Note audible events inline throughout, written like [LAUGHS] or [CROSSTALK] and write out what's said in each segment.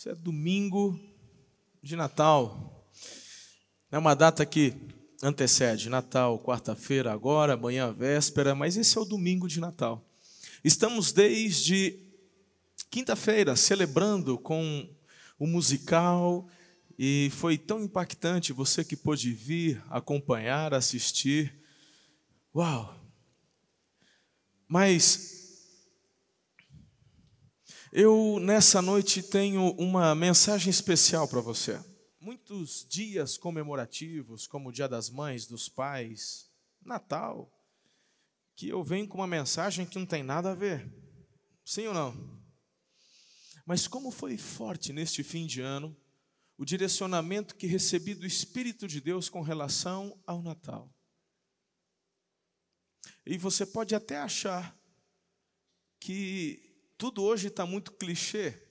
Isso é domingo de Natal. É uma data que antecede Natal, quarta-feira, agora, amanhã, véspera, mas esse é o domingo de Natal. Estamos desde quinta-feira celebrando com o musical e foi tão impactante você que pôde vir, acompanhar, assistir. Uau! Mas eu, nessa noite, tenho uma mensagem especial para você. Muitos dias comemorativos, como o Dia das Mães, dos Pais, Natal, que eu venho com uma mensagem que não tem nada a ver. Sim ou não? Mas como foi forte neste fim de ano o direcionamento que recebi do Espírito de Deus com relação ao Natal. E você pode até achar que tudo hoje está muito clichê.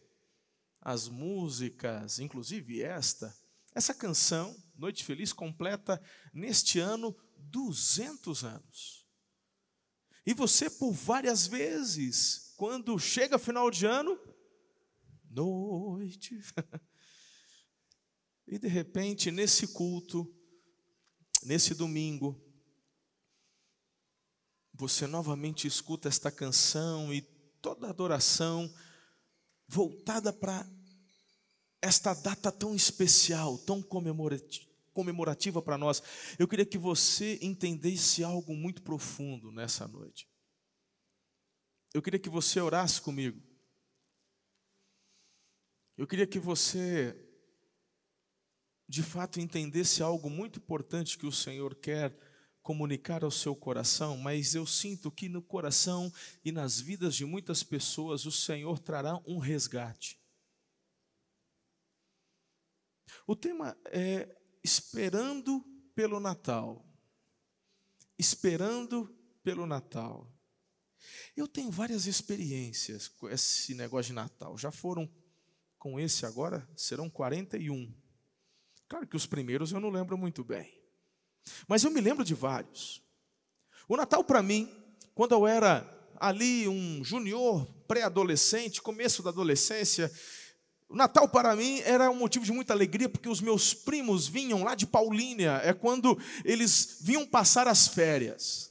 As músicas, inclusive esta, essa canção, Noite Feliz, completa neste ano 200 anos. E você, por várias vezes, quando chega final de ano, noite. [LAUGHS] e de repente, nesse culto, nesse domingo, você novamente escuta esta canção e toda adoração voltada para esta data tão especial, tão comemorativa para nós. Eu queria que você entendesse algo muito profundo nessa noite. Eu queria que você orasse comigo. Eu queria que você, de fato, entendesse algo muito importante que o Senhor quer comunicar ao seu coração, mas eu sinto que no coração e nas vidas de muitas pessoas o Senhor trará um resgate. O tema é esperando pelo Natal. Esperando pelo Natal. Eu tenho várias experiências com esse negócio de Natal. Já foram com esse agora, serão 41. Claro que os primeiros eu não lembro muito bem. Mas eu me lembro de vários. O Natal para mim, quando eu era ali um junior, pré-adolescente, começo da adolescência, o Natal para mim era um motivo de muita alegria, porque os meus primos vinham lá de Paulínia, é quando eles vinham passar as férias.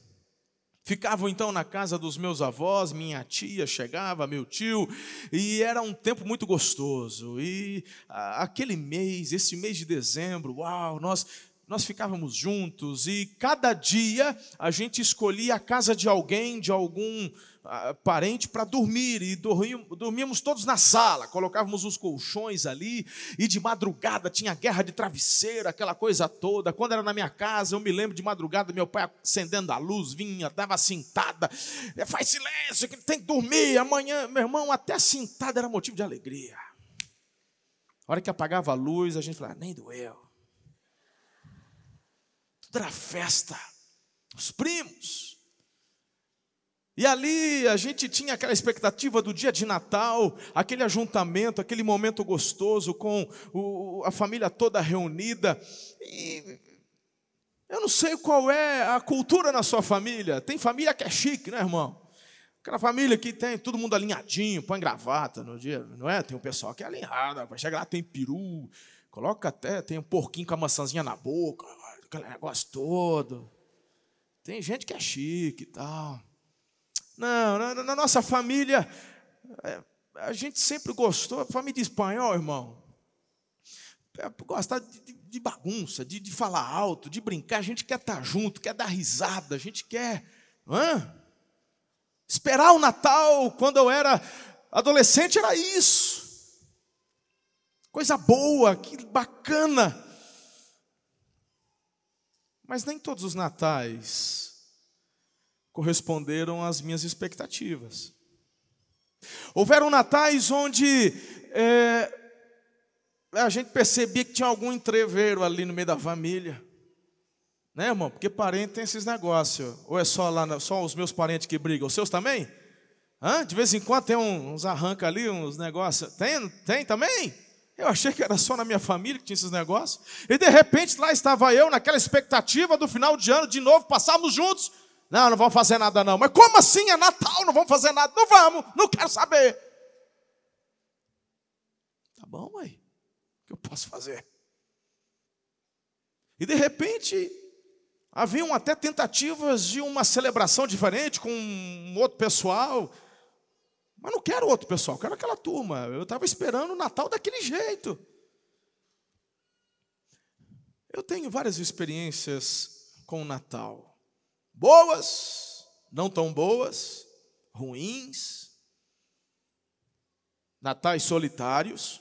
Ficavam então na casa dos meus avós, minha tia chegava, meu tio, e era um tempo muito gostoso. E aquele mês, esse mês de dezembro, uau, nós nós ficávamos juntos e cada dia a gente escolhia a casa de alguém, de algum uh, parente para dormir e dormíamos todos na sala, colocávamos os colchões ali e de madrugada tinha guerra de travesseiro, aquela coisa toda. Quando era na minha casa, eu me lembro de madrugada, meu pai acendendo a luz, vinha, dava cintada, é, faz silêncio, que tem que dormir, amanhã, meu irmão, até a cintada era motivo de alegria. A hora que apagava a luz, a gente falava, nem doeu tudo era festa. Os primos. E ali a gente tinha aquela expectativa do dia de Natal, aquele ajuntamento, aquele momento gostoso com o, a família toda reunida. E eu não sei qual é a cultura na sua família. Tem família que é chique, né, irmão? Aquela família que tem todo mundo alinhadinho, põe gravata no dia, não é? Tem um pessoal que é alinhado, chega lá, tem peru, coloca até, tem um porquinho com a maçãzinha na boca, aquele negócio todo. Tem gente que é chique e tal. Não, na, na nossa família, é, a gente sempre gostou, família espanhol, irmão. É, gostar de, de bagunça, de, de, falar alto, de brincar. A gente quer estar junto, quer dar risada, a gente quer. Hã? Esperar o Natal, quando eu era adolescente, era isso. Coisa boa, que bacana. Mas nem todos os natais corresponderam às minhas expectativas. Houveram natais onde é, a gente percebia que tinha algum entreveiro ali no meio da família. Né, irmão? Porque parente tem esses negócios. Ou é só lá, só os meus parentes que brigam? Os seus também? Hã? De vez em quando tem uns arranca ali, uns negócios. Tem, tem também? Eu achei que era só na minha família que tinha esses negócios. E de repente lá estava eu, naquela expectativa do final de ano, de novo, passarmos juntos. Não, não vamos fazer nada não. Mas como assim? É Natal, não vamos fazer nada. Não vamos, não quero saber. Tá bom, mãe. O que eu posso fazer? E de repente, haviam até tentativas de uma celebração diferente com um outro pessoal. Mas não quero outro pessoal, quero aquela turma. Eu estava esperando o Natal daquele jeito. Eu tenho várias experiências com o Natal. Boas, não tão boas, ruins. Natais solitários.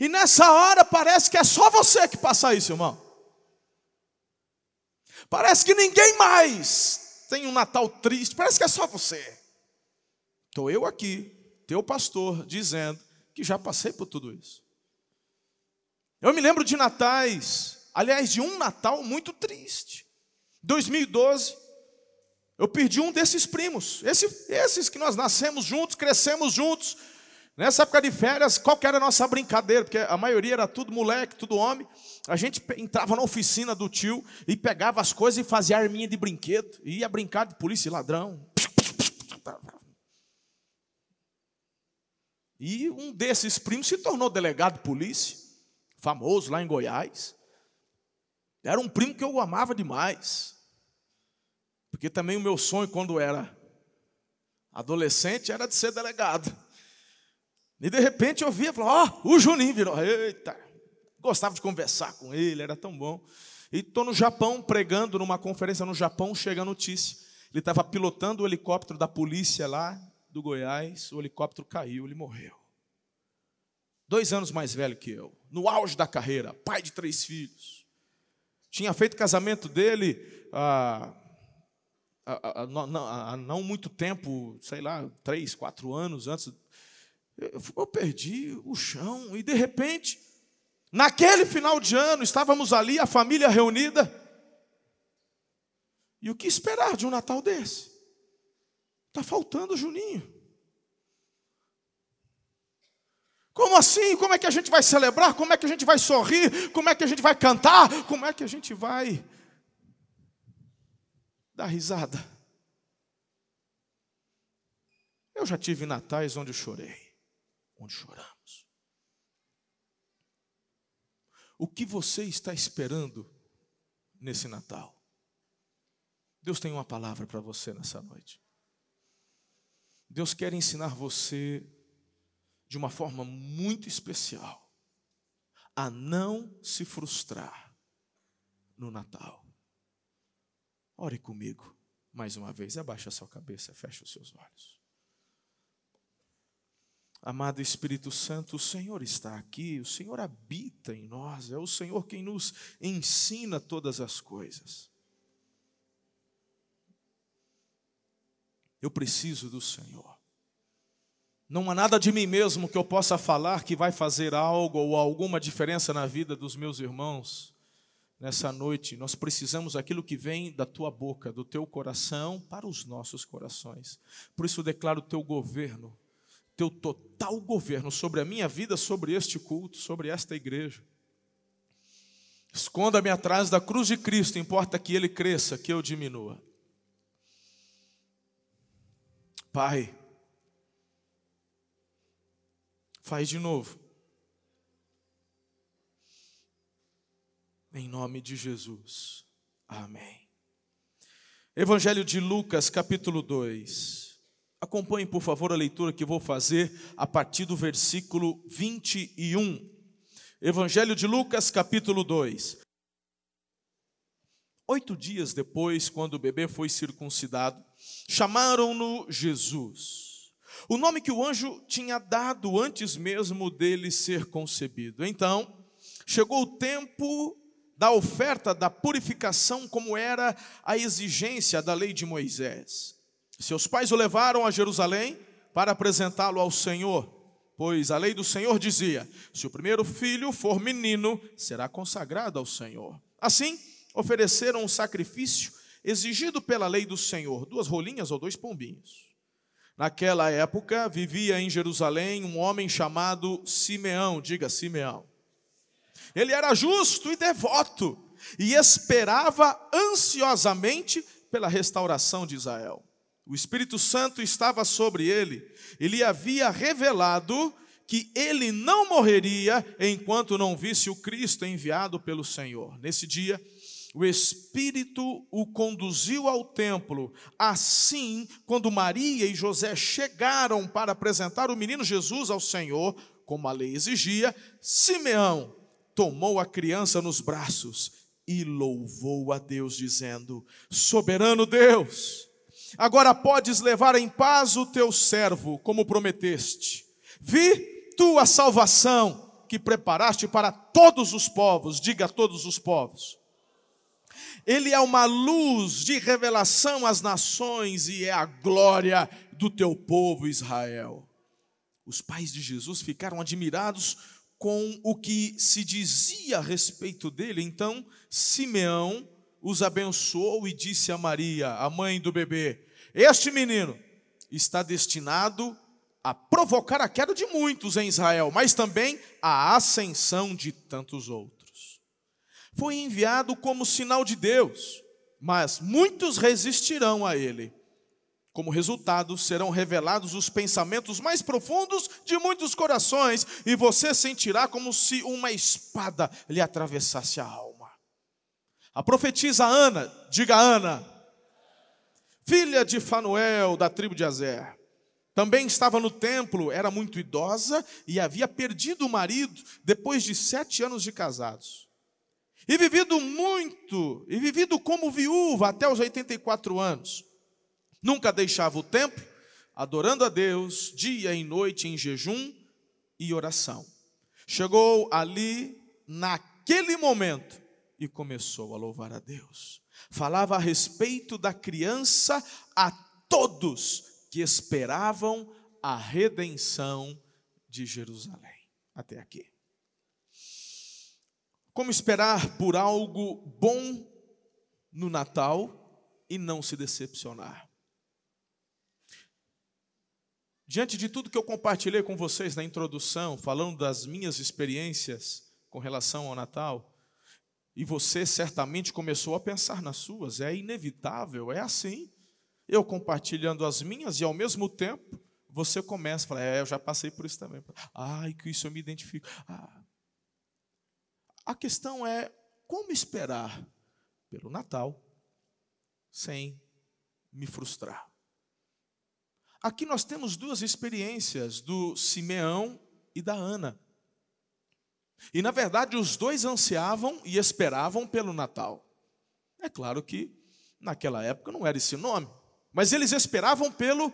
E nessa hora parece que é só você que passa isso, irmão. Parece que ninguém mais tem um Natal triste, parece que é só você. Estou eu aqui, teu pastor, dizendo que já passei por tudo isso. Eu me lembro de natais, aliás, de um Natal muito triste. 2012, eu perdi um desses primos, esse, esses que nós nascemos juntos, crescemos juntos. Nessa época de férias, qual era a nossa brincadeira? Porque a maioria era tudo moleque, tudo homem. A gente entrava na oficina do tio e pegava as coisas e fazia arminha de brinquedo. E ia brincar de polícia e ladrão. E um desses primos se tornou delegado de polícia famoso lá em Goiás. Era um primo que eu amava demais. Porque também o meu sonho, quando era adolescente, era de ser delegado. E de repente eu via falava, ó, oh, o Juninho virou. Eita! Gostava de conversar com ele, era tão bom. E estou no Japão pregando numa conferência no Japão, chega a notícia. Ele estava pilotando o helicóptero da polícia lá do Goiás, o helicóptero caiu, ele morreu. Dois anos mais velho que eu, no auge da carreira, pai de três filhos. Tinha feito o casamento dele há, há, há, há, não muito tempo, sei lá, três, quatro anos antes. Eu, eu perdi o chão e de repente, naquele final de ano, estávamos ali, a família reunida. E o que esperar de um Natal desse? Está faltando o Juninho. Como assim? Como é que a gente vai celebrar? Como é que a gente vai sorrir? Como é que a gente vai cantar? Como é que a gente vai dar risada? Eu já tive natais onde chorei, onde choramos. O que você está esperando nesse Natal? Deus tem uma palavra para você nessa noite. Deus quer ensinar você de uma forma muito especial a não se frustrar no Natal. Ore comigo mais uma vez, abaixa a sua cabeça, feche os seus olhos. Amado Espírito Santo, o Senhor está aqui, o Senhor habita em nós, é o Senhor quem nos ensina todas as coisas. Eu preciso do Senhor. Não há nada de mim mesmo que eu possa falar que vai fazer algo ou alguma diferença na vida dos meus irmãos. Nessa noite, nós precisamos aquilo que vem da tua boca, do teu coração, para os nossos corações. Por isso, declaro o teu governo, teu total governo sobre a minha vida, sobre este culto, sobre esta igreja. Esconda-me atrás da cruz de Cristo, importa que ele cresça, que eu diminua. Pai, Faz de novo. Em nome de Jesus. Amém. Evangelho de Lucas, capítulo 2. Acompanhe, por favor, a leitura que vou fazer a partir do versículo 21. Evangelho de Lucas, capítulo 2. Oito dias depois, quando o bebê foi circuncidado, chamaram-no Jesus o nome que o anjo tinha dado antes mesmo dele ser concebido. Então, chegou o tempo da oferta da purificação, como era a exigência da lei de Moisés. Seus pais o levaram a Jerusalém para apresentá-lo ao Senhor, pois a lei do Senhor dizia: se o primeiro filho for menino, será consagrado ao Senhor. Assim, ofereceram um sacrifício exigido pela lei do Senhor, duas rolinhas ou dois pombinhos. Naquela época vivia em Jerusalém um homem chamado Simeão, diga Simeão. Ele era justo e devoto e esperava ansiosamente pela restauração de Israel. O Espírito Santo estava sobre ele e lhe havia revelado que ele não morreria enquanto não visse o Cristo enviado pelo Senhor. Nesse dia, o Espírito o conduziu ao templo. Assim, quando Maria e José chegaram para apresentar o menino Jesus ao Senhor, como a lei exigia, Simeão tomou a criança nos braços e louvou a Deus, dizendo: Soberano Deus, agora podes levar em paz o teu servo, como prometeste. Vi tua salvação que preparaste para todos os povos, diga a todos os povos ele é uma luz de revelação às nações e é a glória do teu povo Israel. Os pais de Jesus ficaram admirados com o que se dizia a respeito dele. Então, Simeão os abençoou e disse a Maria, a mãe do bebê: Este menino está destinado a provocar a queda de muitos em Israel, mas também a ascensão de tantos outros foi enviado como sinal de Deus, mas muitos resistirão a ele. Como resultado, serão revelados os pensamentos mais profundos de muitos corações, e você sentirá como se uma espada lhe atravessasse a alma. A profetisa Ana, diga Ana, filha de Fanuel, da tribo de Azer, também estava no templo, era muito idosa e havia perdido o marido depois de sete anos de casados. E vivido muito, e vivido como viúva até os 84 anos. Nunca deixava o templo, adorando a Deus dia e noite em jejum e oração. Chegou ali, naquele momento, e começou a louvar a Deus. Falava a respeito da criança a todos que esperavam a redenção de Jerusalém. Até aqui. Como esperar por algo bom no Natal e não se decepcionar? Diante de tudo que eu compartilhei com vocês na introdução, falando das minhas experiências com relação ao Natal, e você certamente começou a pensar nas suas, é inevitável, é assim. Eu compartilhando as minhas e ao mesmo tempo você começa a falar, é, eu já passei por isso também. Ai, que isso eu me identifico. Ah, a questão é como esperar pelo Natal sem me frustrar. Aqui nós temos duas experiências do Simeão e da Ana. E na verdade os dois ansiavam e esperavam pelo Natal. É claro que naquela época não era esse nome, mas eles esperavam pelo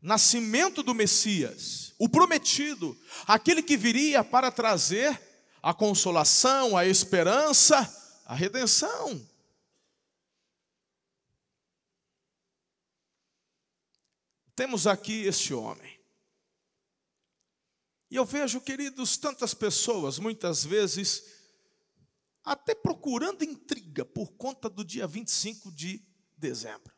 nascimento do Messias, o prometido, aquele que viria para trazer a consolação, a esperança, a redenção. Temos aqui este homem. E eu vejo, queridos, tantas pessoas, muitas vezes, até procurando intriga por conta do dia 25 de dezembro.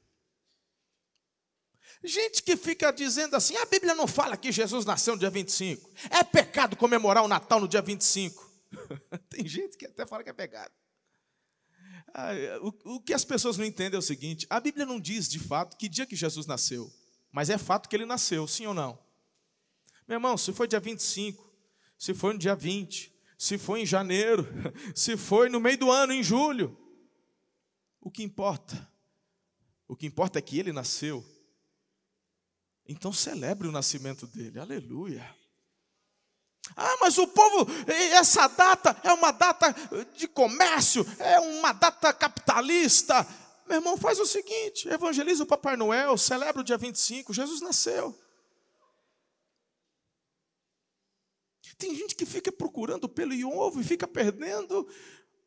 Gente que fica dizendo assim: a Bíblia não fala que Jesus nasceu no dia 25. É pecado comemorar o Natal no dia 25. [LAUGHS] Tem gente que até fala que é pegado. Ah, o, o que as pessoas não entendem é o seguinte: a Bíblia não diz de fato que dia que Jesus nasceu, mas é fato que ele nasceu, sim ou não? Meu irmão, se foi dia 25, se foi no dia 20, se foi em janeiro, [LAUGHS] se foi no meio do ano, em julho, o que importa? O que importa é que ele nasceu. Então celebre o nascimento dele, aleluia. Ah, mas o povo, essa data é uma data de comércio, é uma data capitalista. Meu irmão, faz o seguinte: evangeliza o Papai Noel, celebra o dia 25, Jesus nasceu. Tem gente que fica procurando pelo e ovo e fica perdendo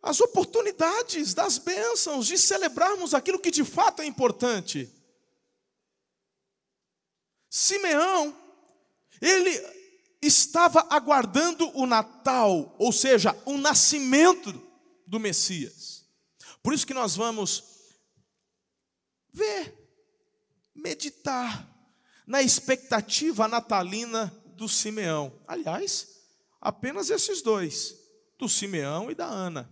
as oportunidades das bênçãos de celebrarmos aquilo que de fato é importante. Simeão, ele estava aguardando o Natal, ou seja, o nascimento do Messias. Por isso que nós vamos ver, meditar na expectativa natalina do Simeão. Aliás, apenas esses dois, do Simeão e da Ana.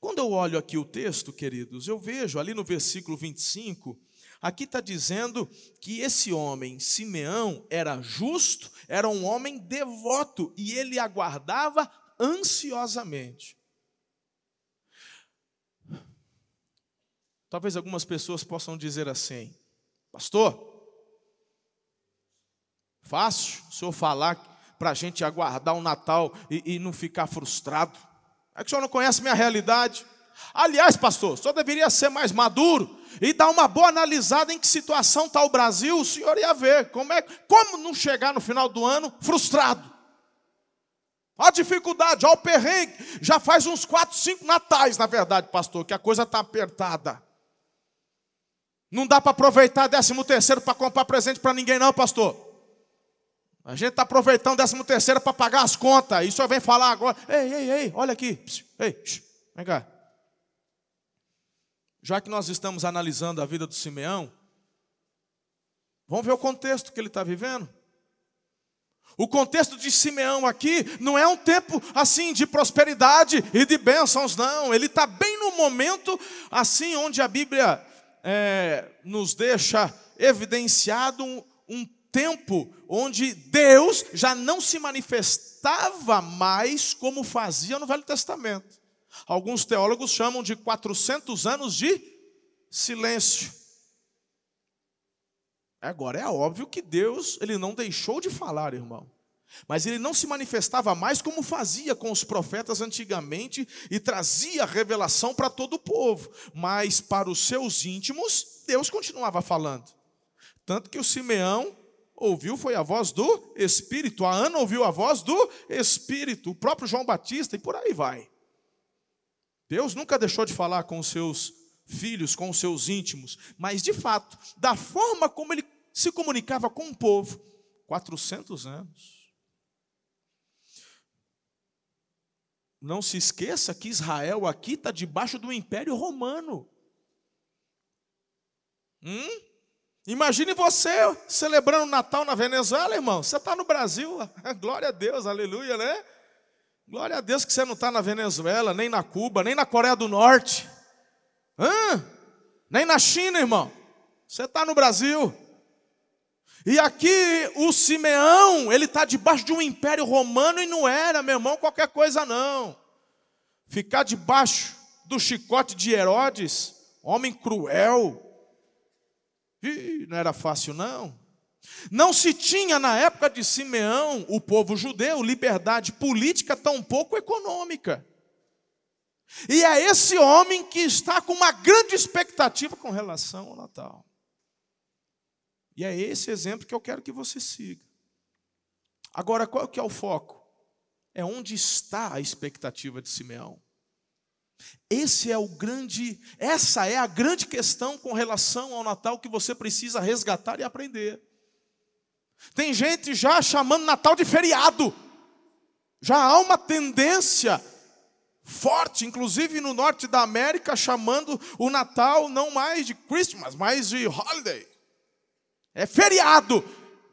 Quando eu olho aqui o texto, queridos, eu vejo ali no versículo 25 Aqui está dizendo que esse homem, Simeão, era justo, era um homem devoto e ele aguardava ansiosamente. Talvez algumas pessoas possam dizer assim, pastor, fácil o senhor falar para a gente aguardar o Natal e, e não ficar frustrado. É que o senhor não conhece minha realidade. Aliás, pastor, senhor deveria ser mais maduro e dar uma boa analisada em que situação está o Brasil, o senhor ia ver como é, como não chegar no final do ano frustrado. A dificuldade, olha o perrengue. Já faz uns quatro, cinco natais, na verdade, pastor, que a coisa está apertada. Não dá para aproveitar décimo terceiro para comprar presente para ninguém, não, pastor. A gente está aproveitando décimo terceiro para pagar as contas. E senhor vem falar agora. Ei, ei, ei, olha aqui. Ei, vem cá. Já que nós estamos analisando a vida do Simeão, vamos ver o contexto que ele está vivendo. O contexto de Simeão aqui não é um tempo assim de prosperidade e de bênçãos, não. Ele está bem no momento assim onde a Bíblia é, nos deixa evidenciado um, um tempo onde Deus já não se manifestava mais como fazia no Velho Testamento. Alguns teólogos chamam de 400 anos de silêncio. Agora é óbvio que Deus, ele não deixou de falar, irmão. Mas ele não se manifestava mais como fazia com os profetas antigamente e trazia revelação para todo o povo, mas para os seus íntimos, Deus continuava falando. Tanto que o Simeão ouviu foi a voz do Espírito, a Ana ouviu a voz do Espírito, o próprio João Batista e por aí vai. Deus nunca deixou de falar com os seus filhos, com os seus íntimos, mas de fato, da forma como ele se comunicava com o povo, 400 anos. Não se esqueça que Israel aqui está debaixo do Império Romano. Hum? Imagine você celebrando Natal na Venezuela, irmão. Você está no Brasil, [LAUGHS] glória a Deus, aleluia, né? Glória a Deus que você não está na Venezuela, nem na Cuba, nem na Coreia do Norte, Hã? nem na China, irmão. Você está no Brasil. E aqui o Simeão, ele está debaixo de um império romano e não era, meu irmão, qualquer coisa não. Ficar debaixo do chicote de Herodes, homem cruel, Ih, não era fácil não. Não se tinha na época de Simeão, o povo judeu, liberdade política, tampouco econômica. E é esse homem que está com uma grande expectativa com relação ao Natal. E é esse exemplo que eu quero que você siga. Agora, qual que é o foco? É onde está a expectativa de Simeão. Esse é o grande, essa é a grande questão com relação ao Natal que você precisa resgatar e aprender. Tem gente já chamando Natal de feriado. Já há uma tendência forte, inclusive no norte da América, chamando o Natal não mais de Christmas, mas de holiday. É feriado.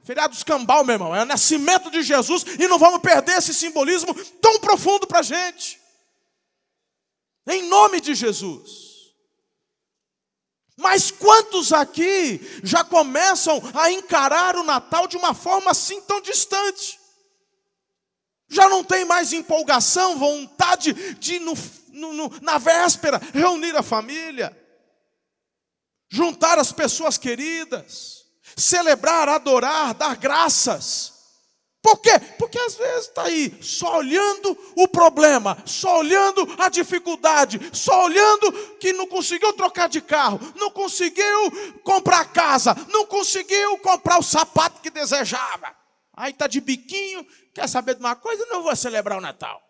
Feriado escambau, meu irmão. É o nascimento de Jesus e não vamos perder esse simbolismo tão profundo para a gente. Em nome de Jesus. Mas quantos aqui já começam a encarar o Natal de uma forma assim tão distante? Já não tem mais empolgação, vontade de, no, no, na véspera, reunir a família, juntar as pessoas queridas, celebrar, adorar, dar graças. Por quê? Porque às vezes está aí só olhando o problema, só olhando a dificuldade, só olhando que não conseguiu trocar de carro, não conseguiu comprar casa, não conseguiu comprar o sapato que desejava. Aí está de biquinho, quer saber de uma coisa? Não vou celebrar o Natal.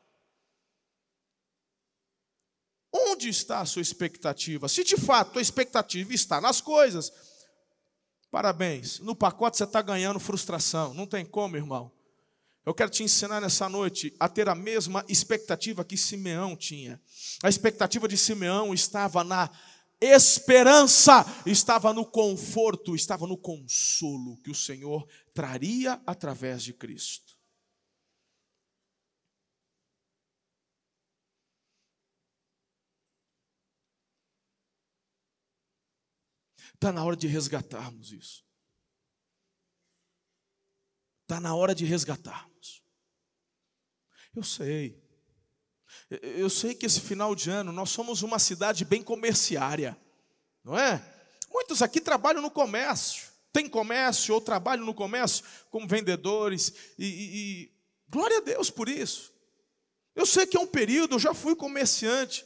Onde está a sua expectativa? Se de fato a expectativa está nas coisas, parabéns. No pacote você está ganhando frustração. Não tem como, irmão. Eu quero te ensinar nessa noite a ter a mesma expectativa que Simeão tinha. A expectativa de Simeão estava na esperança, estava no conforto, estava no consolo que o Senhor traria através de Cristo. Está na hora de resgatarmos isso. Está na hora de resgatarmos. Eu sei. Eu sei que esse final de ano nós somos uma cidade bem comerciária, não é? Muitos aqui trabalham no comércio, tem comércio ou trabalham no comércio como vendedores, e, e, e glória a Deus por isso. Eu sei que é um período, eu já fui comerciante,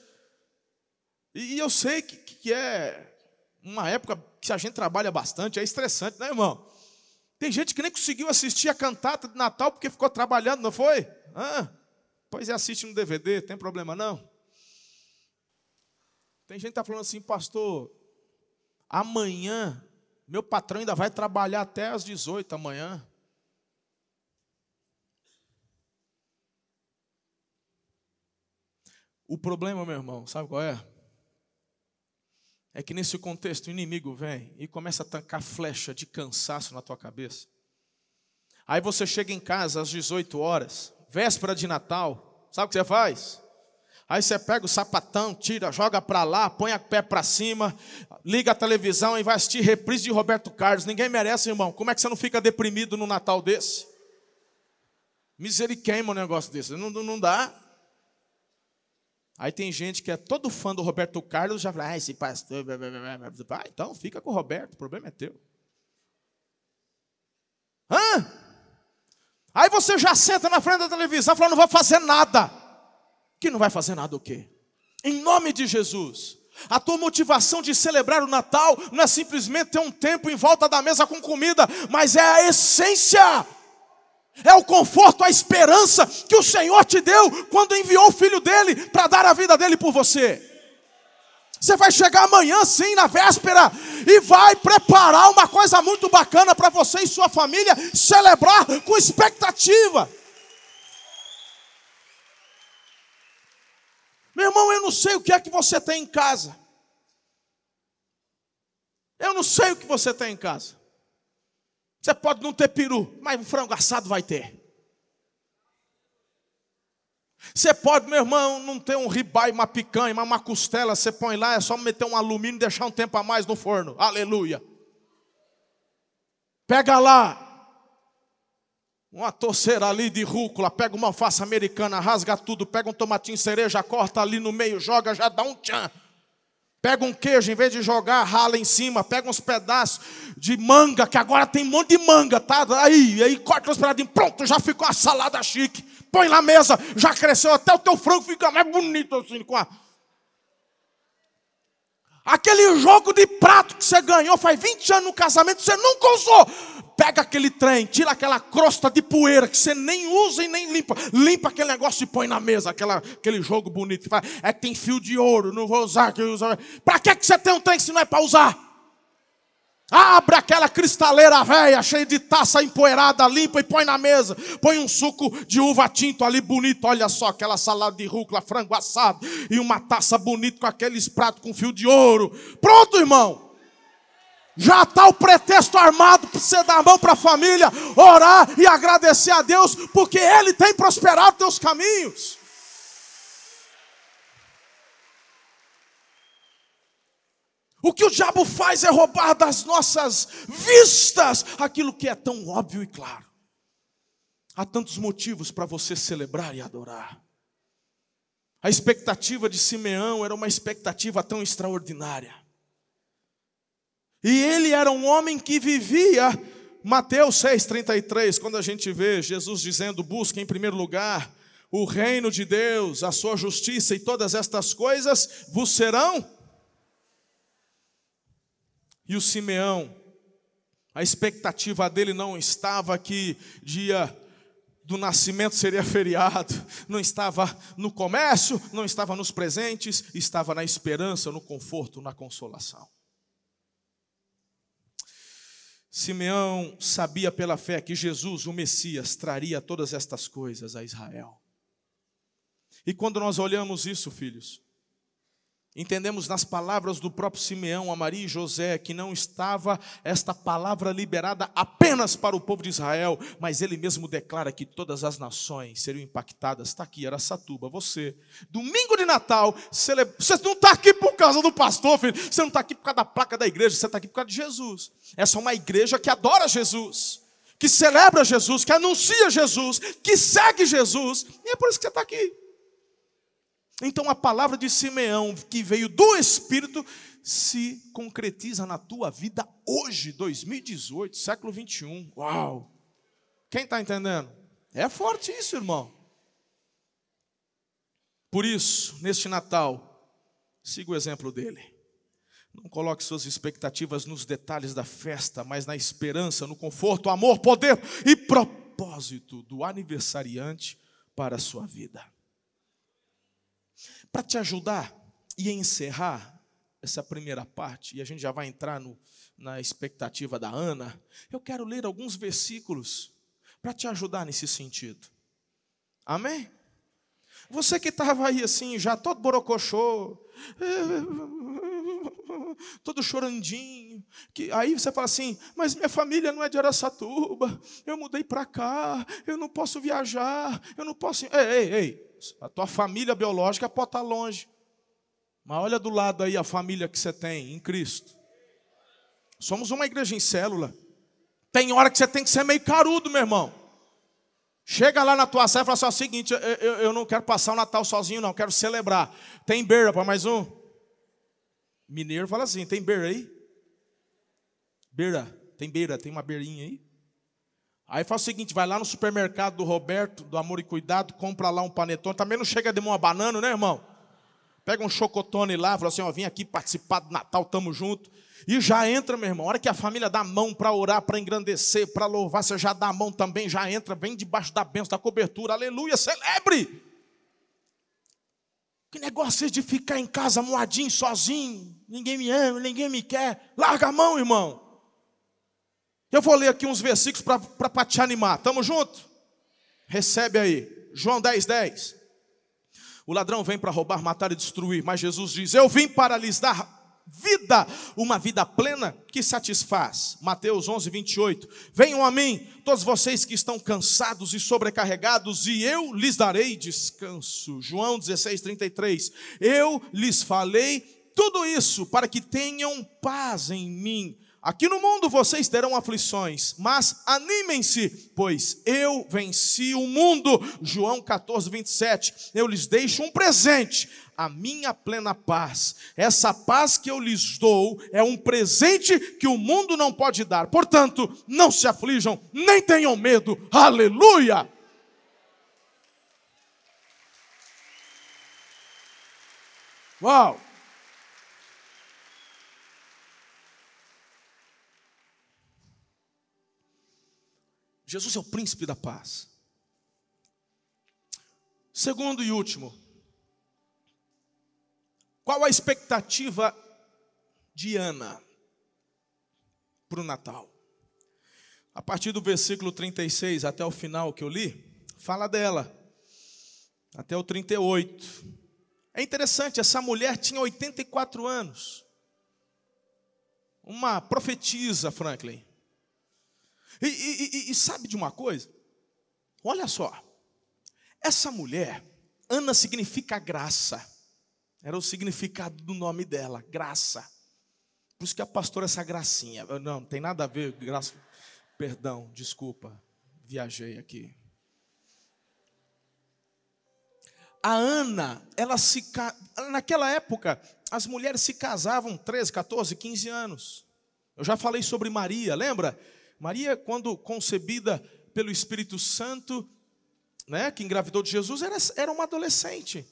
e, e eu sei que, que é uma época que a gente trabalha bastante, é estressante, né, irmão? Tem gente que nem conseguiu assistir a cantata de Natal porque ficou trabalhando, não foi? Ah, pois é, assiste no DVD, tem problema não? Tem gente que está falando assim, pastor, amanhã meu patrão ainda vai trabalhar até às 18 amanhã. O problema, meu irmão, sabe qual é? É que nesse contexto o inimigo vem e começa a tancar flecha de cansaço na tua cabeça. Aí você chega em casa às 18 horas, véspera de Natal, sabe o que você faz? Aí você pega o sapatão, tira, joga para lá, põe a pé para cima, liga a televisão e vai assistir reprise de Roberto Carlos. Ninguém merece, irmão. Como é que você não fica deprimido no Natal desse? Misericórdia um negócio desse. Não, não dá. Aí tem gente que é todo fã do Roberto Carlos, já fala, ah, esse pastor. Ah, então fica com o Roberto, o problema é teu. Hã? Aí você já senta na frente da televisão falando, não vou fazer nada. Que não vai fazer nada o quê? Em nome de Jesus. A tua motivação de celebrar o Natal não é simplesmente ter um tempo em volta da mesa com comida, mas é a essência é o conforto, a esperança que o Senhor te deu quando enviou o filho dele para dar a vida dele por você. Você vai chegar amanhã, sim, na véspera, e vai preparar uma coisa muito bacana para você e sua família celebrar com expectativa. Meu irmão, eu não sei o que é que você tem em casa. Eu não sei o que você tem em casa. Você pode não ter peru, mas um frango assado vai ter. Você pode, meu irmão, não ter um ribai, uma picanha, uma costela, você põe lá, é só meter um alumínio e deixar um tempo a mais no forno. Aleluia. Pega lá uma torceira ali de rúcula, pega uma alface americana, rasga tudo, pega um tomatinho cereja, corta ali no meio, joga, já dá um tchan. Pega um queijo, em vez de jogar, rala em cima. Pega uns pedaços de manga, que agora tem um monte de manga, tá? Aí, aí corta os pedacinhos, pronto, já ficou uma salada chique. Põe na mesa, já cresceu, até o teu frango fica mais bonito assim com a... Aquele jogo de prato que você ganhou faz 20 anos no casamento, você nunca usou pega aquele trem, tira aquela crosta de poeira que você nem usa e nem limpa, limpa aquele negócio e põe na mesa, aquela, aquele jogo bonito. É que tem fio de ouro, não vou usar. Para que você tem um trem se não é para usar? Abre aquela cristaleira velha, cheia de taça empoeirada, limpa e põe na mesa. Põe um suco de uva tinto ali bonito. Olha só, aquela salada de rúcula, frango assado e uma taça bonita com aqueles pratos com fio de ouro. Pronto, irmão. Já está o pretexto armado para você dar a mão para a família, orar e agradecer a Deus, porque Ele tem prosperado teus caminhos. O que o diabo faz é roubar das nossas vistas aquilo que é tão óbvio e claro. Há tantos motivos para você celebrar e adorar. A expectativa de Simeão era uma expectativa tão extraordinária. E ele era um homem que vivia, Mateus 6,33, quando a gente vê Jesus dizendo: busque em primeiro lugar o reino de Deus, a sua justiça e todas estas coisas vos serão. E o Simeão, a expectativa dele não estava que dia do nascimento seria [LAUGHS] feriado, não estava no comércio, não estava nos presentes, estava na esperança, no conforto, na consolação. Simeão sabia pela fé que Jesus, o Messias, traria todas estas coisas a Israel. E quando nós olhamos isso, filhos, Entendemos nas palavras do próprio Simeão a Maria e José que não estava esta palavra liberada apenas para o povo de Israel, mas ele mesmo declara que todas as nações seriam impactadas. Está aqui, Aracatuba, você. Domingo de Natal, você não está aqui por causa do pastor, filho. Você não está aqui por causa da placa da igreja, você está aqui por causa de Jesus. Essa é uma igreja que adora Jesus, que celebra Jesus, que anuncia Jesus, que segue Jesus. E é por isso que você está aqui. Então a palavra de Simeão, que veio do Espírito, se concretiza na tua vida hoje, 2018, século 21. Uau! Quem está entendendo? É forte isso, irmão. Por isso, neste Natal, siga o exemplo dele. Não coloque suas expectativas nos detalhes da festa, mas na esperança, no conforto, amor, poder e propósito do aniversariante para a sua vida. Para te ajudar e encerrar essa primeira parte, e a gente já vai entrar no, na expectativa da Ana, eu quero ler alguns versículos para te ajudar nesse sentido. Amém? Você que estava aí assim, já todo borocochô, [LAUGHS] todo chorandinho, que aí você fala assim, mas minha família não é de Araçatuba, eu mudei para cá, eu não posso viajar, eu não posso. Ei, ei, ei, a tua família biológica pode estar longe. Mas olha do lado aí a família que você tem em Cristo. Somos uma igreja em célula. Tem hora que você tem que ser meio carudo, meu irmão. Chega lá na tua célula e fala assim: é o seguinte, eu, eu, eu, não quero passar o Natal sozinho, não, quero celebrar. Tem beira para mais um? Mineiro fala assim: tem beira aí? Beira, tem beira, tem uma beirinha aí? Aí faz o seguinte, vai lá no supermercado do Roberto, do Amor e Cuidado, compra lá um panetone. Também não chega de uma banana, né, irmão? Pega um chocotone lá, fala assim, ó, vim aqui participar do Natal, tamo junto. E já entra, meu irmão. A hora que a família dá a mão para orar, para engrandecer, para louvar, você já dá a mão também, já entra bem debaixo da bênção, da cobertura. Aleluia, celebre! Que negócio é de ficar em casa moadinho, sozinho? Ninguém me ama, ninguém me quer. Larga a mão, irmão. Eu vou ler aqui uns versículos para te animar. Tamo junto? Recebe aí. João 10, 10. O ladrão vem para roubar, matar e destruir, mas Jesus diz: Eu vim para lhes dar vida, uma vida plena que satisfaz. Mateus 11, 28. Venham a mim, todos vocês que estão cansados e sobrecarregados, e eu lhes darei descanso. João 16, 33. Eu lhes falei tudo isso para que tenham paz em mim. Aqui no mundo vocês terão aflições, mas animem-se, pois eu venci o mundo. João 14, 27. Eu lhes deixo um presente, a minha plena paz. Essa paz que eu lhes dou é um presente que o mundo não pode dar. Portanto, não se aflijam, nem tenham medo. Aleluia! Uau! Jesus é o príncipe da paz. Segundo e último, qual a expectativa de Ana para o Natal? A partir do versículo 36 até o final que eu li, fala dela, até o 38. É interessante, essa mulher tinha 84 anos. Uma profetisa, Franklin. E, e, e, sabe de uma coisa? Olha só, essa mulher, Ana significa graça, era o significado do nome dela, graça. Por isso que a pastora é essa gracinha. Não, não tem nada a ver, graça. Perdão, desculpa, viajei aqui. A Ana, ela se naquela época, as mulheres se casavam 13, 14, 15 anos. Eu já falei sobre Maria, lembra? Maria, quando concebida pelo Espírito Santo, né, que engravidou de Jesus, era, era uma adolescente.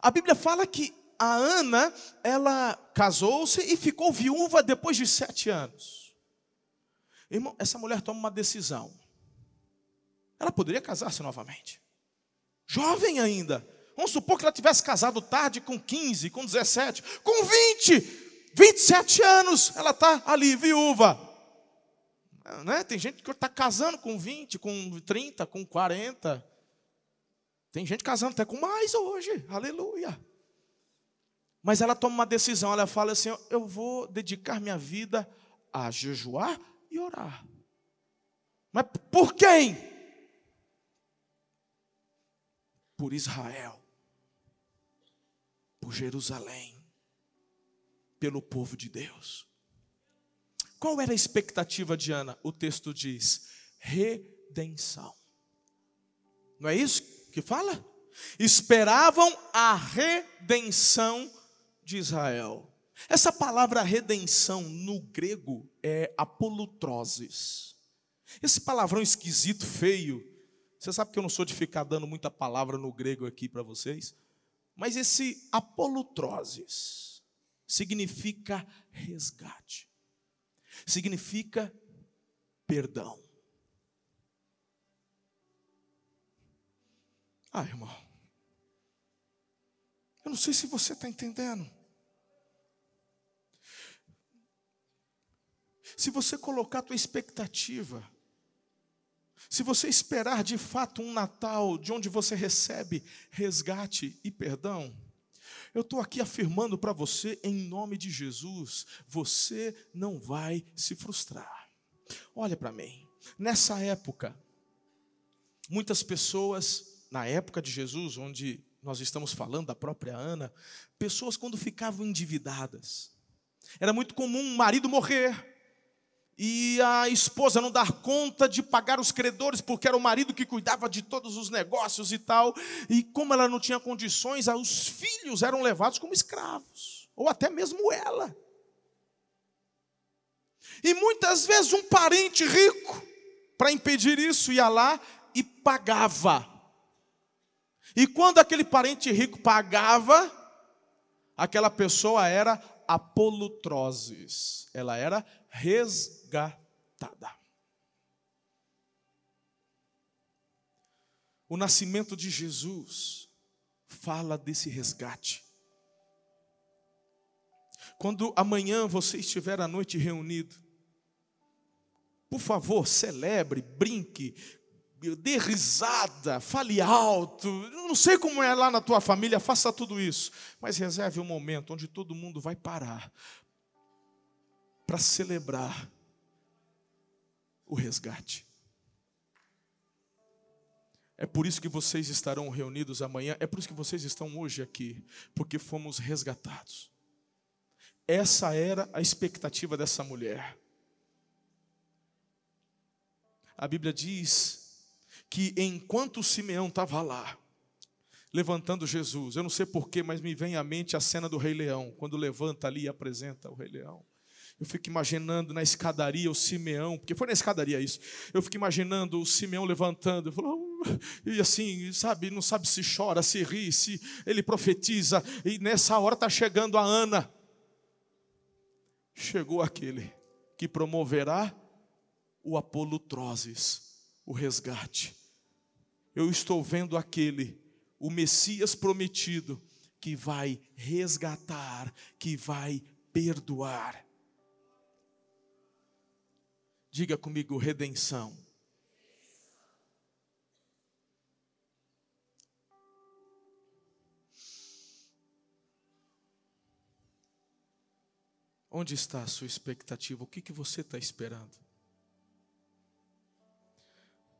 A Bíblia fala que a Ana, ela casou-se e ficou viúva depois de sete anos. Irmão, essa mulher toma uma decisão. Ela poderia casar-se novamente. Jovem ainda. Vamos supor que ela tivesse casado tarde, com 15, com 17, com 20, 27 anos. Ela está ali, viúva. Né? Tem gente que está casando com 20, com 30, com 40. Tem gente casando até com mais hoje. Aleluia. Mas ela toma uma decisão, ela fala assim: eu vou dedicar minha vida a jejuar e orar. Mas por quem? Por Israel, por Jerusalém, pelo povo de Deus. Qual era a expectativa de Ana? O texto diz: redenção. Não é isso que fala? Esperavam a redenção de Israel. Essa palavra redenção no grego é apolutroses. Esse palavrão esquisito, feio. Você sabe que eu não sou de ficar dando muita palavra no grego aqui para vocês, mas esse apolutroses significa resgate. Significa perdão. Ah, irmão, eu não sei se você está entendendo. Se você colocar a tua expectativa, se você esperar de fato um Natal de onde você recebe resgate e perdão, eu estou aqui afirmando para você, em nome de Jesus, você não vai se frustrar. Olha para mim, nessa época, muitas pessoas, na época de Jesus, onde nós estamos falando da própria Ana, pessoas quando ficavam endividadas, era muito comum um marido morrer, e a esposa não dar conta de pagar os credores, porque era o marido que cuidava de todos os negócios e tal. E como ela não tinha condições, os filhos eram levados como escravos, ou até mesmo ela. E muitas vezes um parente rico, para impedir isso, ia lá e pagava. E quando aquele parente rico pagava, aquela pessoa era apolutroses, ela era resgatada. O nascimento de Jesus fala desse resgate. Quando amanhã você estiver à noite reunido, por favor, celebre, brinque, dê risada, fale alto. Eu não sei como é lá na tua família, faça tudo isso. Mas reserve um momento onde todo mundo vai parar para celebrar o resgate. É por isso que vocês estarão reunidos amanhã, é por isso que vocês estão hoje aqui, porque fomos resgatados. Essa era a expectativa dessa mulher. A Bíblia diz que enquanto Simeão estava lá, levantando Jesus, eu não sei porquê, mas me vem à mente a cena do Rei Leão, quando levanta ali e apresenta o Rei Leão. Eu fico imaginando na escadaria o Simeão, porque foi na escadaria isso. Eu fico imaginando o Simeão levantando, e assim, sabe, não sabe se chora, se ri, se ele profetiza, e nessa hora está chegando a Ana. Chegou aquele que promoverá o apolutroses, o resgate. Eu estou vendo aquele, o Messias prometido, que vai resgatar, que vai perdoar. Diga comigo, redenção. Onde está a sua expectativa? O que, que você está esperando?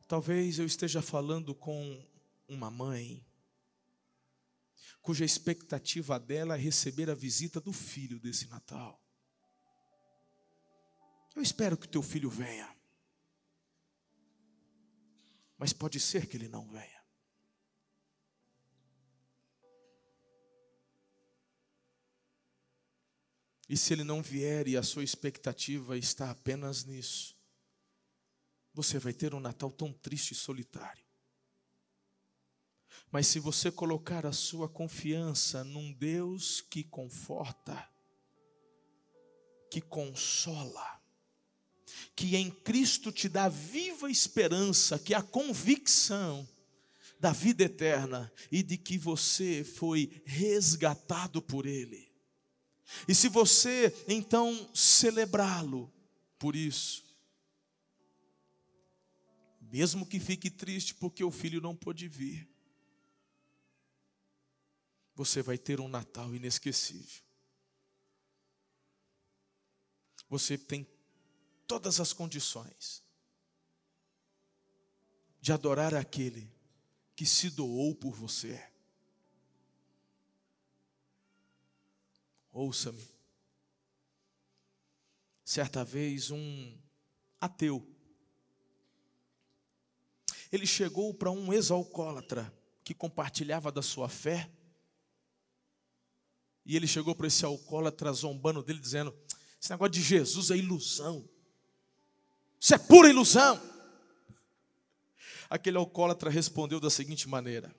Talvez eu esteja falando com uma mãe cuja expectativa dela é receber a visita do filho desse Natal. Eu espero que teu filho venha. Mas pode ser que ele não venha. E se ele não vier e a sua expectativa está apenas nisso, você vai ter um Natal tão triste e solitário. Mas se você colocar a sua confiança num Deus que conforta, que consola, que em Cristo te dá viva esperança, que é a convicção da vida eterna e de que você foi resgatado por Ele. E se você então celebrá-lo por isso, mesmo que fique triste porque o filho não pôde vir, você vai ter um Natal inesquecível. Você tem todas as condições de adorar aquele que se doou por você. Ouça-me. Certa vez, um ateu, ele chegou para um ex-alcoólatra que compartilhava da sua fé, e ele chegou para esse alcoólatra zombando dele, dizendo: Esse negócio de Jesus é ilusão, isso é pura ilusão. Aquele alcoólatra respondeu da seguinte maneira: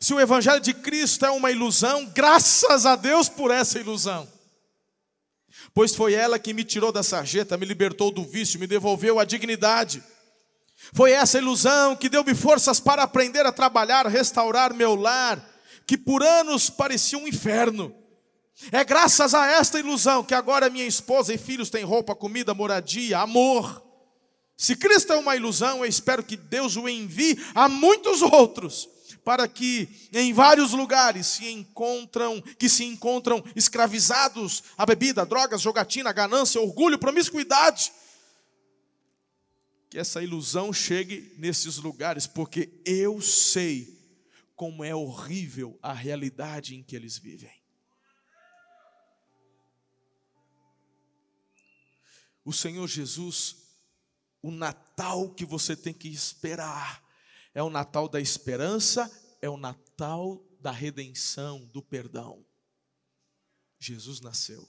Se o Evangelho de Cristo é uma ilusão, graças a Deus por essa ilusão. Pois foi ela que me tirou da sarjeta, me libertou do vício, me devolveu a dignidade. Foi essa ilusão que deu-me forças para aprender a trabalhar, restaurar meu lar, que por anos parecia um inferno. É graças a esta ilusão que agora minha esposa e filhos têm roupa, comida, moradia, amor. Se Cristo é uma ilusão, eu espero que Deus o envie a muitos outros, para que em vários lugares se encontram, que se encontram escravizados à bebida, drogas, jogatina, ganância, orgulho, promiscuidade. Que essa ilusão chegue nesses lugares, porque eu sei como é horrível a realidade em que eles vivem. O Senhor Jesus o Natal que você tem que esperar é o Natal da esperança, é o Natal da redenção, do perdão. Jesus nasceu.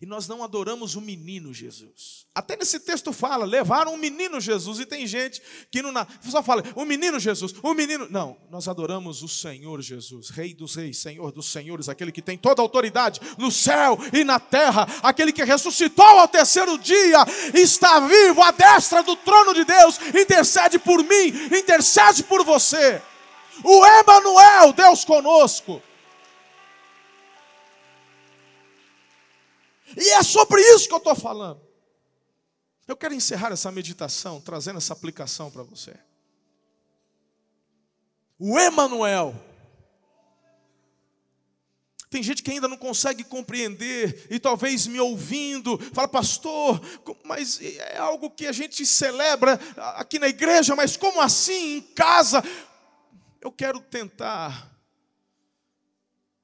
E nós não adoramos o menino Jesus. Até nesse texto fala, levaram o menino Jesus. E tem gente que não só fala, o menino Jesus, o menino. Não, nós adoramos o Senhor Jesus, Rei dos Reis, Senhor dos Senhores, aquele que tem toda a autoridade no céu e na terra, aquele que ressuscitou ao terceiro dia, está vivo à destra do trono de Deus, intercede por mim, intercede por você. O Emanuel, Deus conosco. E é sobre isso que eu estou falando. Eu quero encerrar essa meditação trazendo essa aplicação para você. O Emanuel. Tem gente que ainda não consegue compreender e talvez me ouvindo, fala, pastor, mas é algo que a gente celebra aqui na igreja, mas como assim em casa? Eu quero tentar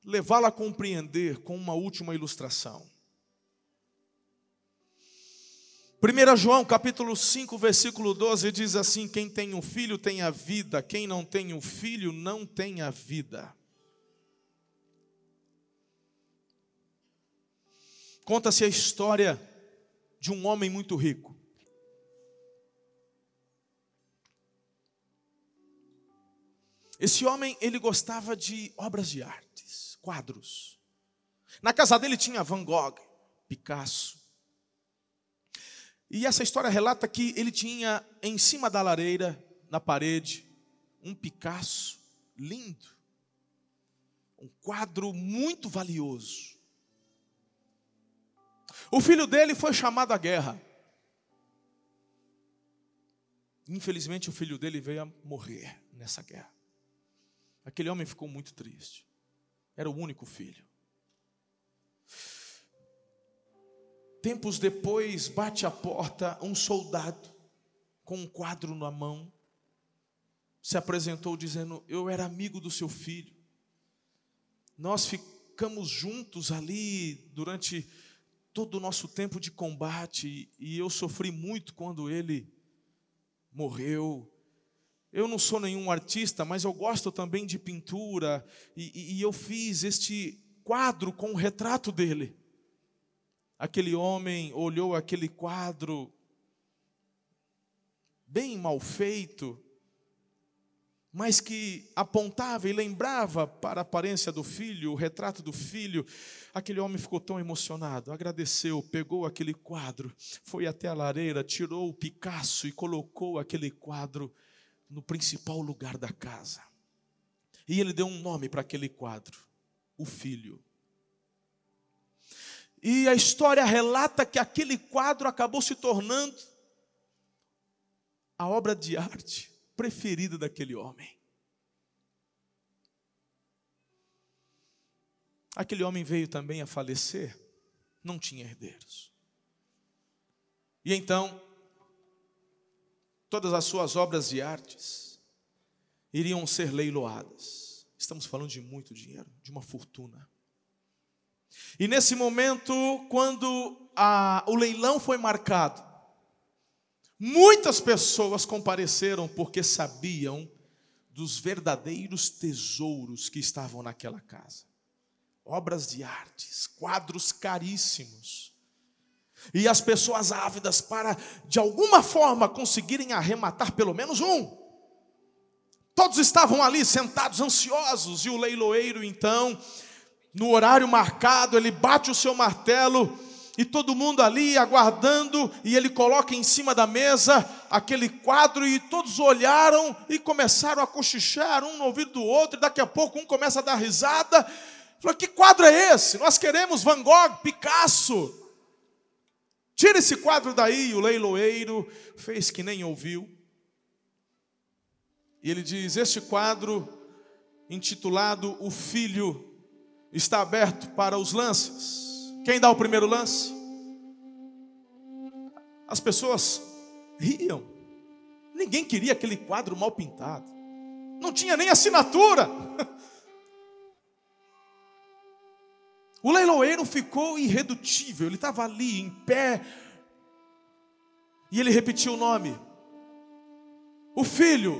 levá-la a compreender com uma última ilustração. 1 João capítulo 5, versículo 12 diz assim: Quem tem um filho tem a vida, quem não tem um filho não tem a vida. Conta-se a história de um homem muito rico. Esse homem, ele gostava de obras de artes, quadros. Na casa dele tinha Van Gogh, Picasso, e essa história relata que ele tinha em cima da lareira, na parede, um Picasso lindo, um quadro muito valioso. O filho dele foi chamado à guerra. Infelizmente, o filho dele veio a morrer nessa guerra. Aquele homem ficou muito triste. Era o único filho. Tempos depois, bate a porta um soldado com um quadro na mão. Se apresentou dizendo: Eu era amigo do seu filho. Nós ficamos juntos ali durante todo o nosso tempo de combate e eu sofri muito quando ele morreu. Eu não sou nenhum artista, mas eu gosto também de pintura e, e eu fiz este quadro com o retrato dele. Aquele homem olhou aquele quadro bem mal feito, mas que apontava e lembrava para a aparência do filho, o retrato do filho. Aquele homem ficou tão emocionado, agradeceu, pegou aquele quadro, foi até a lareira, tirou o Picasso e colocou aquele quadro no principal lugar da casa. E ele deu um nome para aquele quadro: o filho. E a história relata que aquele quadro acabou se tornando a obra de arte preferida daquele homem. Aquele homem veio também a falecer, não tinha herdeiros. E então, todas as suas obras de artes iriam ser leiloadas. Estamos falando de muito dinheiro, de uma fortuna. E nesse momento, quando a, o leilão foi marcado, muitas pessoas compareceram porque sabiam dos verdadeiros tesouros que estavam naquela casa obras de artes, quadros caríssimos. E as pessoas ávidas para, de alguma forma, conseguirem arrematar pelo menos um. Todos estavam ali sentados, ansiosos, e o leiloeiro, então, no horário marcado, ele bate o seu martelo e todo mundo ali aguardando, e ele coloca em cima da mesa aquele quadro, e todos olharam e começaram a cochichar um no ouvido do outro, e daqui a pouco um começa a dar risada. Falou: que quadro é esse? Nós queremos Van Gogh, Picasso. Tira esse quadro daí. E o leiloeiro fez que nem ouviu. E ele diz: Este quadro, intitulado O Filho, está aberto para os lances. Quem dá o primeiro lance? As pessoas riam. Ninguém queria aquele quadro mal pintado. Não tinha nem assinatura. [LAUGHS] O leiloeiro ficou irredutível, ele estava ali em pé. E ele repetiu o nome. O filho,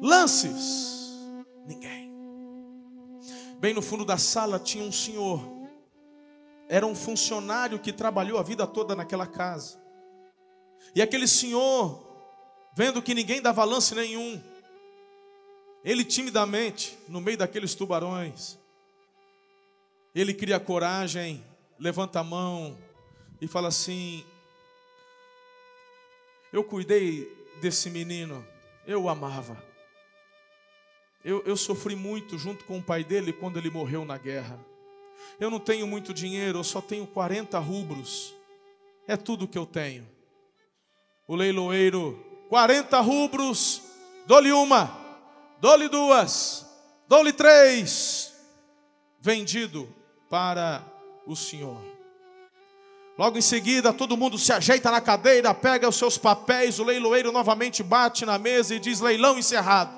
Lances. Ninguém. Bem no fundo da sala tinha um senhor era um funcionário que trabalhou a vida toda naquela casa. E aquele senhor, vendo que ninguém dava lance nenhum, ele timidamente, no meio daqueles tubarões, ele cria coragem, levanta a mão e fala assim: Eu cuidei desse menino, eu o amava. Eu, eu sofri muito junto com o pai dele quando ele morreu na guerra. Eu não tenho muito dinheiro, eu só tenho 40 rubros. É tudo que eu tenho. O leiloeiro, 40 rubros, dou-lhe uma, dou-lhe duas, dou-lhe três. Vendido para o Senhor. Logo em seguida, todo mundo se ajeita na cadeira, pega os seus papéis, o leiloeiro novamente bate na mesa e diz: leilão encerrado.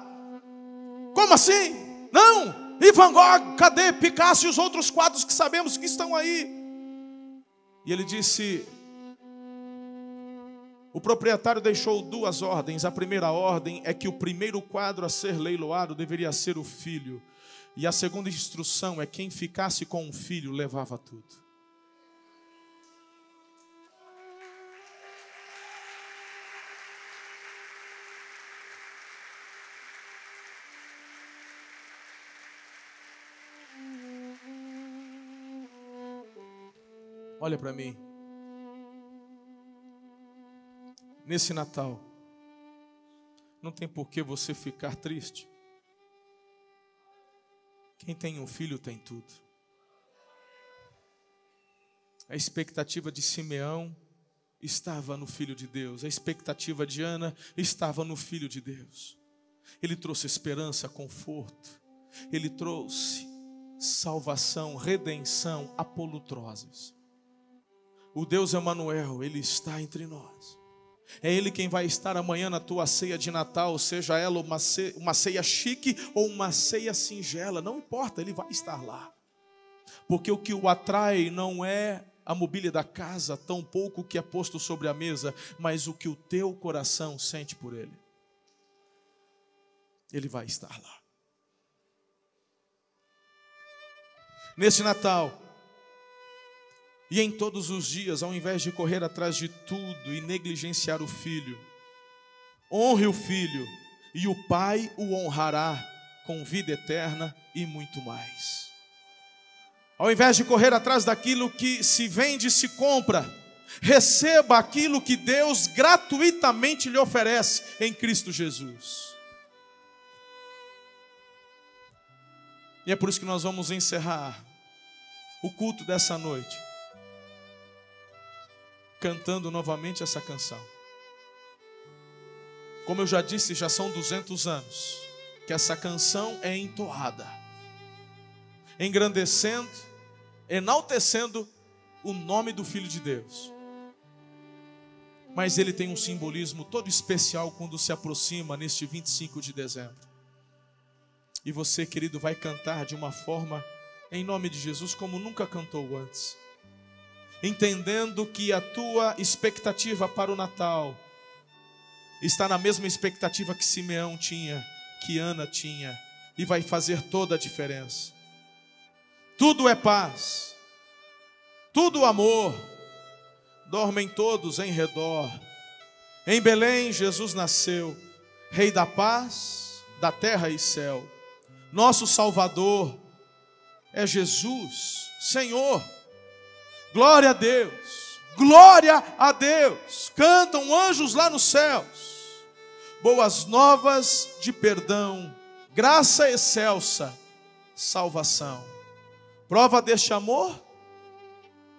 Como assim? Não! E Van Gogh, cadê Picasso e os outros quadros que sabemos que estão aí? E ele disse: o proprietário deixou duas ordens. A primeira ordem é que o primeiro quadro a ser leiloado deveria ser o filho. E a segunda instrução é quem ficasse com o filho levava tudo. Olha para mim. Nesse Natal, não tem por que você ficar triste. Quem tem um filho tem tudo. A expectativa de Simeão estava no Filho de Deus, a expectativa de Ana estava no Filho de Deus. Ele trouxe esperança, conforto, ele trouxe salvação, redenção, apolutroses. O Deus Emanuel, ele está entre nós. É Ele quem vai estar amanhã na tua ceia de Natal, seja ela uma ceia, uma ceia chique ou uma ceia singela, não importa, Ele vai estar lá. Porque o que o atrai não é a mobília da casa, tão pouco que é posto sobre a mesa, mas o que o teu coração sente por Ele. Ele vai estar lá. Nesse Natal, e em todos os dias, ao invés de correr atrás de tudo e negligenciar o filho, honre o filho, e o pai o honrará com vida eterna e muito mais. Ao invés de correr atrás daquilo que se vende e se compra, receba aquilo que Deus gratuitamente lhe oferece em Cristo Jesus. E é por isso que nós vamos encerrar o culto dessa noite cantando novamente essa canção. Como eu já disse, já são 200 anos que essa canção é entoada. engrandecendo, enaltecendo o nome do Filho de Deus. Mas ele tem um simbolismo todo especial quando se aproxima neste 25 de dezembro. E você, querido, vai cantar de uma forma, em nome de Jesus, como nunca cantou antes. Entendendo que a tua expectativa para o Natal está na mesma expectativa que Simeão tinha, que Ana tinha, e vai fazer toda a diferença. Tudo é paz, tudo amor, dormem todos em redor. Em Belém, Jesus nasceu, Rei da paz, da terra e céu. Nosso Salvador é Jesus, Senhor. Glória a Deus, glória a Deus. Cantam anjos lá nos céus. Boas novas de perdão, graça excelsa, salvação. Prova deste amor,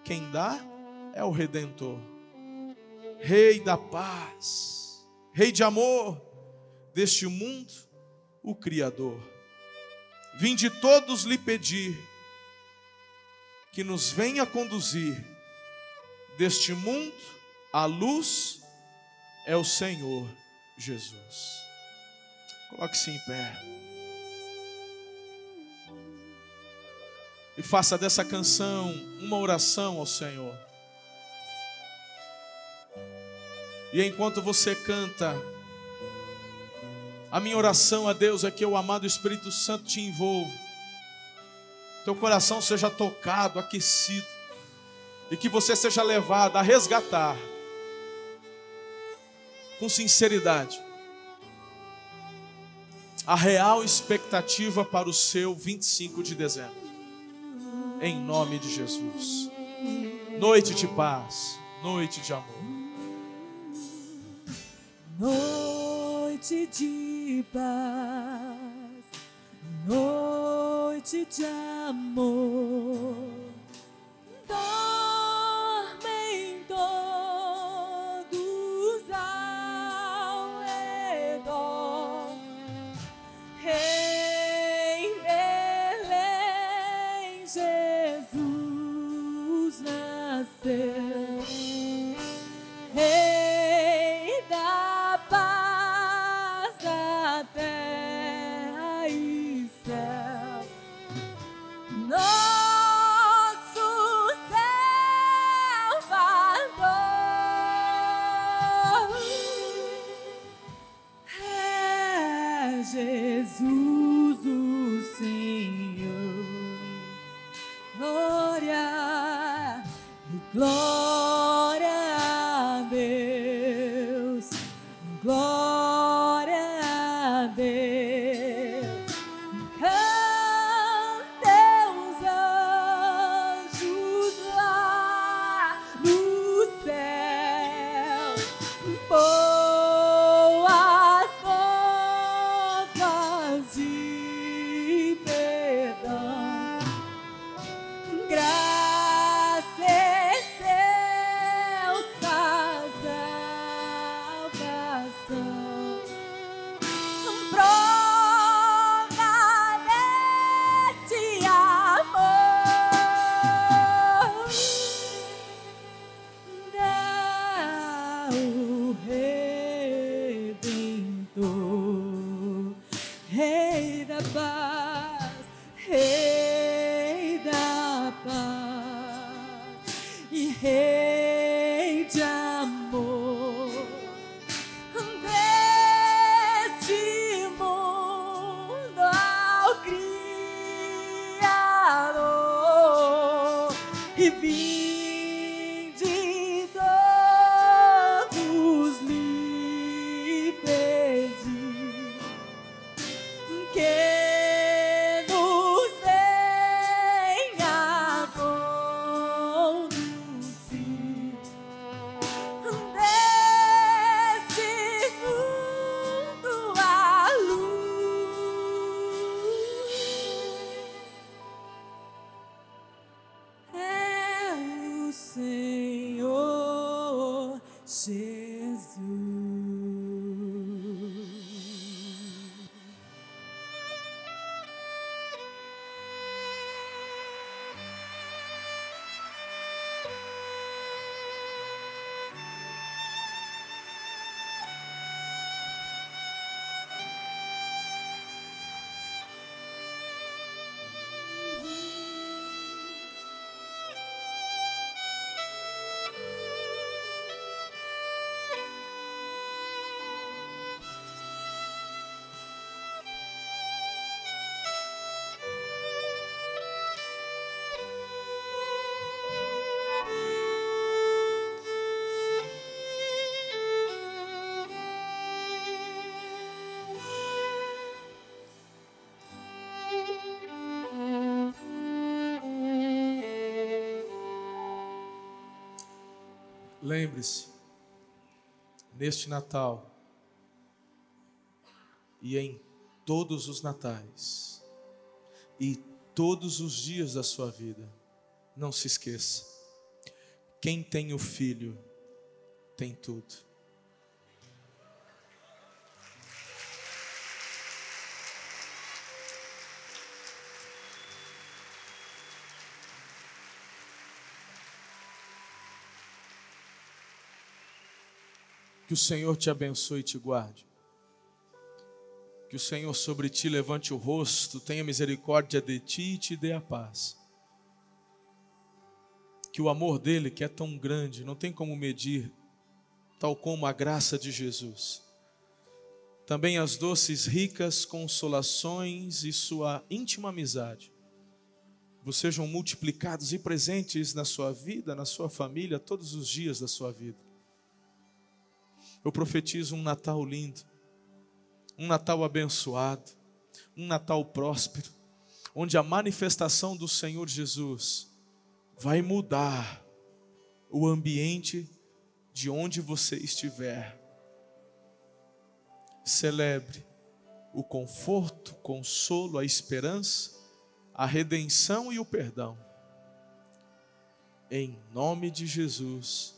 quem dá é o Redentor, Rei da paz, Rei de amor deste mundo, o Criador. Vinde todos lhe pedir que nos venha conduzir deste mundo, a luz é o Senhor Jesus. Coloque-se em pé. E faça dessa canção uma oração ao Senhor. E enquanto você canta, a minha oração a Deus é que o amado Espírito Santo te envolva, teu coração seja tocado, aquecido, e que você seja levado a resgatar, com sinceridade, a real expectativa para o seu 25 de dezembro, em nome de Jesus. Noite de paz, noite de amor noite de paz, noite de amor. Dormem Lembre-se, neste Natal e em todos os natais e todos os dias da sua vida, não se esqueça: quem tem o filho tem tudo. Que o Senhor te abençoe e te guarde. Que o Senhor sobre ti levante o rosto, tenha misericórdia de ti e te dê a paz. Que o amor dele, que é tão grande, não tem como medir, tal como a graça de Jesus. Também as doces, ricas consolações e sua íntima amizade vos sejam multiplicados e presentes na sua vida, na sua família, todos os dias da sua vida eu profetizo um Natal lindo, um Natal abençoado, um Natal próspero, onde a manifestação do Senhor Jesus vai mudar o ambiente de onde você estiver. Celebre o conforto, o consolo, a esperança, a redenção e o perdão. Em nome de Jesus.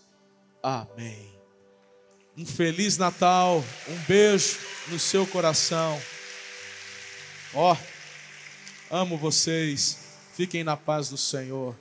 Amém. Um feliz Natal, um beijo no seu coração. Ó, oh, amo vocês. Fiquem na paz do Senhor.